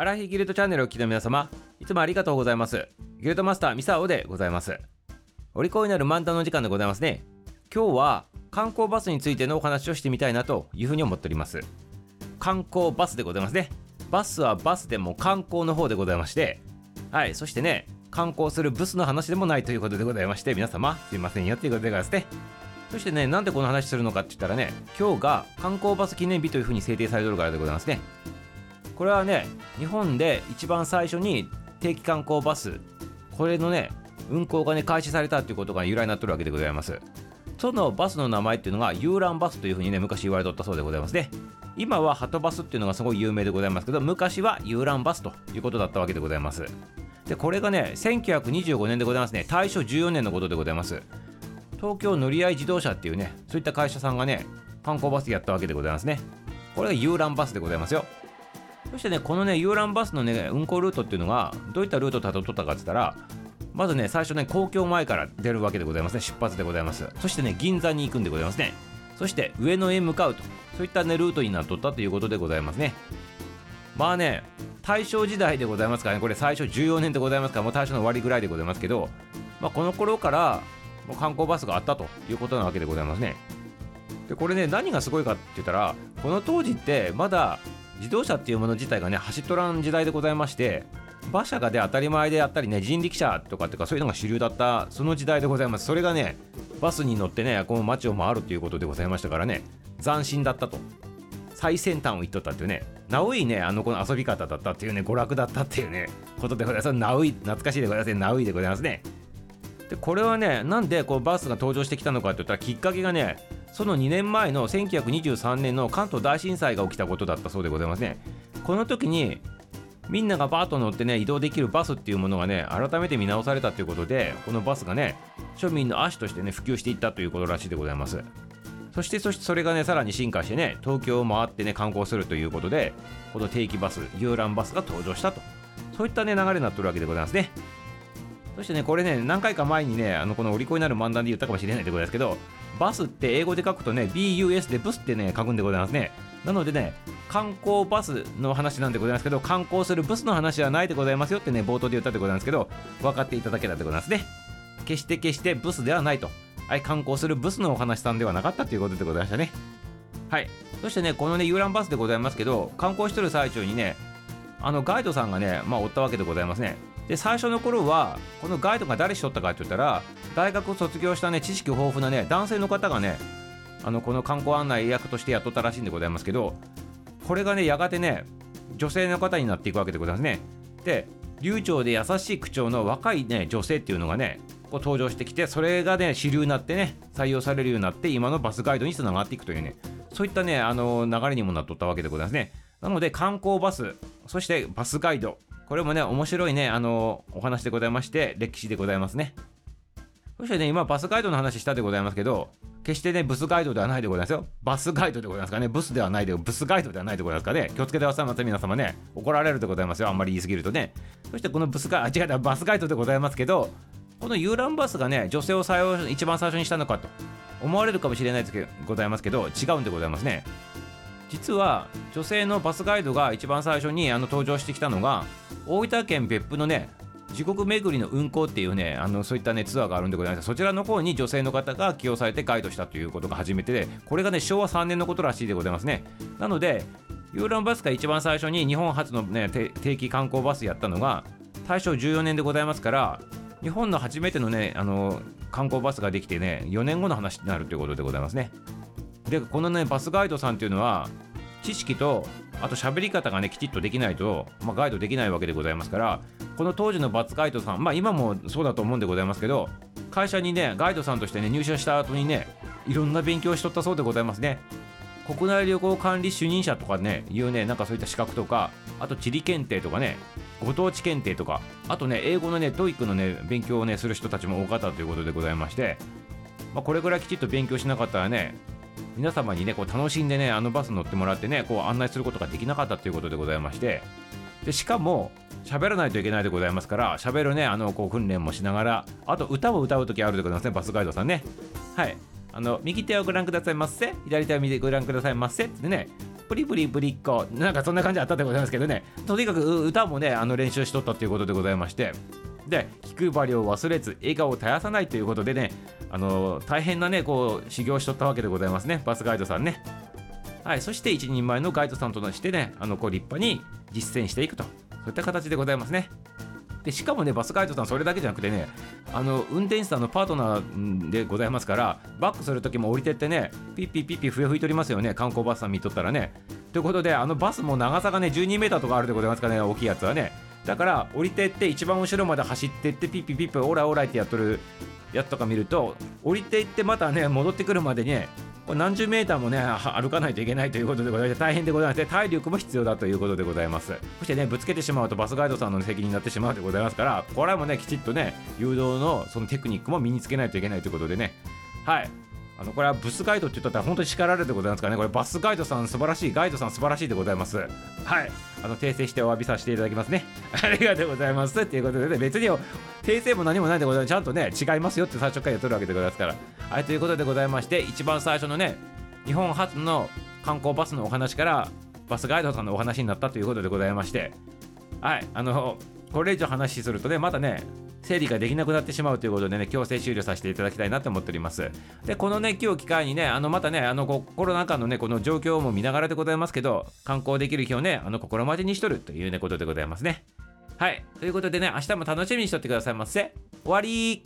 アラヒギルドチャンネルを聞きの皆様、いつもありがとうございます。ギルドマスターミサオでございます。お利口になる漫談の時間でございますね。今日は観光バスについてのお話をしてみたいなというふうに思っております。観光バスでございますね。バスはバスでも観光の方でございまして、はい、そしてね、観光するブスの話でもないということでございまして、皆様、すいませんよということでございますね。そしてね、なんでこの話するのかって言ったらね、今日が観光バス記念日というふうに制定されてるからでございますね。これはね、日本で一番最初に定期観光バス、これのね、運行がね、開始されたということが由来になってるわけでございます。そのバスの名前っていうのが遊覧バスというふうにね、昔言われとったそうでございますね。今はハトバスっていうのがすごい有名でございますけど、昔は遊覧バスということだったわけでございます。で、これがね、1925年でございますね、大正14年のことでございます。東京乗り合い自動車っていうね、そういった会社さんがね、観光バスやったわけでございますね。これが遊覧バスでございますよ。そしてね、このね、遊覧バスのね、運行ルートっていうのが、どういったルートをたどっったかって言ったら、まずね、最初ね、公共前から出るわけでございますね、出発でございます。そしてね、銀座に行くんでございますね。そして上野へ向かうと、そういったね、ルートになっとったということでございますね。まあね、大正時代でございますからね、これ最初14年でございますから、もう大正の終わりぐらいでございますけど、まあ、この頃からもう観光バスがあったということなわけでございますね。で、これね、何がすごいかって言ったら、この当時ってまだ自動車っていうもの自体がね、走っとらん時代でございまして、馬車がで当たり前であったりね、人力車とかっていうかそういうのが主流だったその時代でございます。それがね、バスに乗ってね、この街を回るということでございましたからね、斬新だったと。最先端を言っとったっていうね、ナウイね、あの子の遊び方だったっていうね、娯楽だったっていうね、ことでございます。ナウイ、懐かしいでございますね、ナウイでございますね。で、これはね、なんでこうバスが登場してきたのかって言ったら、きっかけがね、その2年前の1923年の関東大震災が起きたことだったそうでございますね。この時に、みんながバーッと乗ってね、移動できるバスっていうものがね、改めて見直されたということで、このバスがね、庶民の足としてね、普及していったということらしいでございます。そして、そしてそれがね、さらに進化してね、東京を回ってね、観光するということで、この定期バス、遊覧バスが登場したと。そういったね、流れになってるわけでございますね。そしてね、これね、何回か前にね、あの、このお利口になる漫談で言ったかもしれないでございますけど、バスって英語で書くとね、BUS でブスってね、書くんでございますね。なのでね、観光バスの話なんでございますけど、観光するブスの話はないでございますよってね、冒頭で言ったでございますけど、分かっていただけたでございますね。決して決してブスではないと。はい、観光するブスのお話さんではなかったということでございましたね。はい。そしてね、このね、遊覧バスでございますけど、観光してる最中にね、あのガイドさんがね、まあ、おったわけでございますね。で、最初の頃は、このガイドが誰しとったかって言ったら、大学を卒業したね、知識豊富なね、男性の方がね、あの、この観光案内役として雇ったらしいんでございますけど、これがね、やがてね、女性の方になっていくわけでございますね。で、流暢で優しい口調の若いね、女性っていうのがね、こう登場してきて、それがね、主流になってね、採用されるようになって、今のバスガイドにつながっていくというね、そういったね、あの、流れにもなっとったわけでございますね。なので、観光バス、そしてバスガイド、これもね、面白いね、あの、お話でございまして、歴史でございますね。そしてね、今、バスガイドの話したでございますけど、決してね、ブスガイドではないでございますよ。バスガイドでございますかね、ブスではないで、ブスガイドではないでございますかね、気をつけてくださいませ、皆様ね。怒られるでございますよ、あんまり言い過ぎるとね。そしてこのブスガイド、あ、違う、バスガイドでございますけど、この遊覧バスがね、女性を採用、一番最初にしたのかと思われるかもしれないですけど、ございますけど、違うんでございますね。実は女性のバスガイドが一番最初にあの登場してきたのが大分県別府のね地獄巡りの運行っていうねあのそういったねツアーがあるんでございますそちらの方に女性の方が起用されてガイドしたということが初めてでこれがね昭和3年のことらしいでございますね。なので遊覧バスが一番最初に日本初のね定期観光バスやったのが大正14年でございますから日本の初めてのねあの観光バスができてね4年後の話になるということでございますね。でこのねバスガイドさんっていうのは知識とあと喋り方がねきちっとできないと、まあ、ガイドできないわけでございますからこの当時のバスガイドさんまあ今もそうだと思うんでございますけど会社にねガイドさんとしてね入社した後にねいろんな勉強しとったそうでございますね。国内旅行管理主任者とかねいうねなんかそういった資格とかあと地理検定とかねご当地検定とかあとね英語のね TOEIC のね勉強をねする人たちも多かったということでございまして、まあ、これぐらいきちっと勉強しなかったらね皆様にねこう楽しんでねあのバス乗ってもらってねこう案内することができなかったということでございまして。でしかも喋らないといけないでございますから喋るねあのこう訓練もしながらあと歌を歌う時あるでございますねバスガイドさんね。はい。あの右手をご覧くださいませ左手を見てご覧くださいませってねプリプリプリッコなんかそんな感じあったでございますけどねとにかく歌もねあの練習しとったということでございまして。で気配りを忘れず笑顔を絶やさないということでねあの大変なねこう修行しとったわけでございますね。バスガイドさんね。はいそして一人前のガイドさんとしてねあのこう立派に実践していくと。そういった形でございますね。でしかもねバスガイドさんそれだけじゃなくてねあの運転手さんのパートナーでございますからバックする時も降りてってねピッピッピッピ笛吹いとりますよね。観光バスさん見とったらね。ということであのバスも長さがね12メーターとかあるでございますかね大きいやつはね。だから降りてって一番後ろまで走ってってピッピピッピオーライオラってやっとるやつとか見ると降りていってまたね戻ってくるまでねこれ何十メーターもね歩かないといけないということでございまして大変でございまして体力も必要だということでございます。そしてねぶつけてしまうとバスガイドさんの責任になってしまうでございますからこれもねきちっとね誘導のそのテクニックも身につけないといけないということでね。はい。あのこれはブスガイドって言ったら本当に叱られるでございますからね。これバスガイドさん素晴らしいガイドさん素晴らしいでございます。はい。あの訂正してお詫びさせていただきますね。ありがとうございます。ということでね別に訂正も何もないでございます。ちゃんとね違いますよって最初から言っとるわけでございますから。はいということでございまして一番最初のね日本初の観光バスのお話からバスガイドさんのお話になったということでございまして。はいあのこれ以上話するとねまたね整理ができなくなってしまうということでね強制終了させていただきたいなと思っております。でこのね今日機会にねあのまたねあのコロナ禍のねこの状況も見ながらでございますけど観光できる日をねあの心待ちにしとるというねことでございますね。はい。ということでね明日も楽しみにしとってくださいませ。終わり